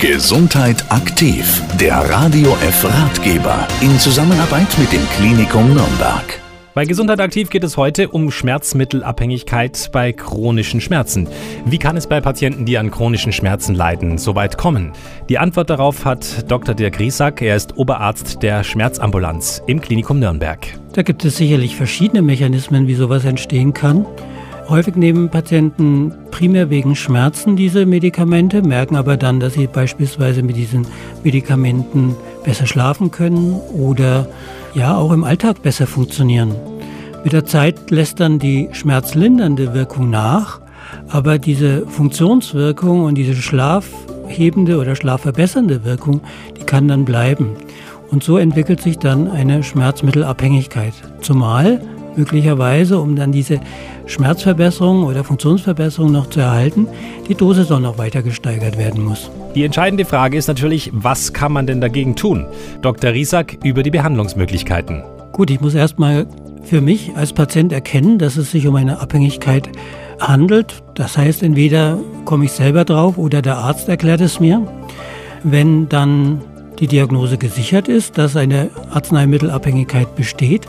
Gesundheit aktiv, der Radio F Ratgeber in Zusammenarbeit mit dem Klinikum Nürnberg. Bei Gesundheit aktiv geht es heute um Schmerzmittelabhängigkeit bei chronischen Schmerzen. Wie kann es bei Patienten, die an chronischen Schmerzen leiden, so weit kommen? Die Antwort darauf hat Dr. Dirk Riesack. Er ist Oberarzt der Schmerzambulanz im Klinikum Nürnberg. Da gibt es sicherlich verschiedene Mechanismen, wie sowas entstehen kann. Häufig nehmen Patienten primär wegen Schmerzen diese Medikamente, merken aber dann, dass sie beispielsweise mit diesen Medikamenten besser schlafen können oder ja auch im Alltag besser funktionieren. Mit der Zeit lässt dann die schmerzlindernde Wirkung nach, aber diese Funktionswirkung und diese schlafhebende oder schlafverbessernde Wirkung, die kann dann bleiben. Und so entwickelt sich dann eine Schmerzmittelabhängigkeit. Zumal möglicherweise, um dann diese Schmerzverbesserung oder Funktionsverbesserung noch zu erhalten, die Dosis auch noch weiter gesteigert werden muss. Die entscheidende Frage ist natürlich, was kann man denn dagegen tun? Dr. Riesack über die Behandlungsmöglichkeiten. Gut, ich muss erstmal für mich als Patient erkennen, dass es sich um eine Abhängigkeit handelt. Das heißt, entweder komme ich selber drauf oder der Arzt erklärt es mir. Wenn dann die Diagnose gesichert ist, dass eine Arzneimittelabhängigkeit besteht,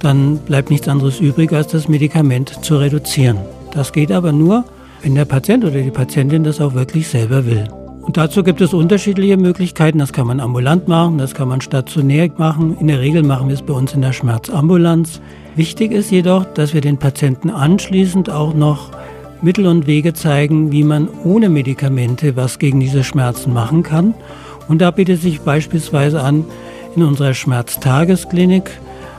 dann bleibt nichts anderes übrig, als das Medikament zu reduzieren. Das geht aber nur, wenn der Patient oder die Patientin das auch wirklich selber will. Und dazu gibt es unterschiedliche Möglichkeiten. Das kann man ambulant machen, das kann man stationär machen. In der Regel machen wir es bei uns in der Schmerzambulanz. Wichtig ist jedoch, dass wir den Patienten anschließend auch noch Mittel und Wege zeigen, wie man ohne Medikamente was gegen diese Schmerzen machen kann. Und da bietet sich beispielsweise an, in unserer Schmerztagesklinik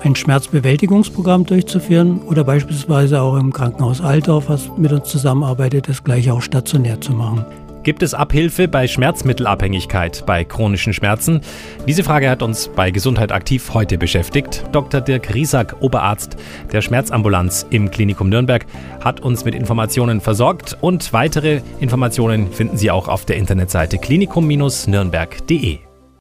ein Schmerzbewältigungsprogramm durchzuführen oder beispielsweise auch im Krankenhaus Altdorf, was mit uns zusammenarbeitet, das gleich auch stationär zu machen. Gibt es Abhilfe bei Schmerzmittelabhängigkeit bei chronischen Schmerzen? Diese Frage hat uns bei Gesundheit aktiv heute beschäftigt. Dr. Dirk Riesack, Oberarzt der Schmerzambulanz im Klinikum Nürnberg, hat uns mit Informationen versorgt und weitere Informationen finden Sie auch auf der Internetseite klinikum-nürnberg.de.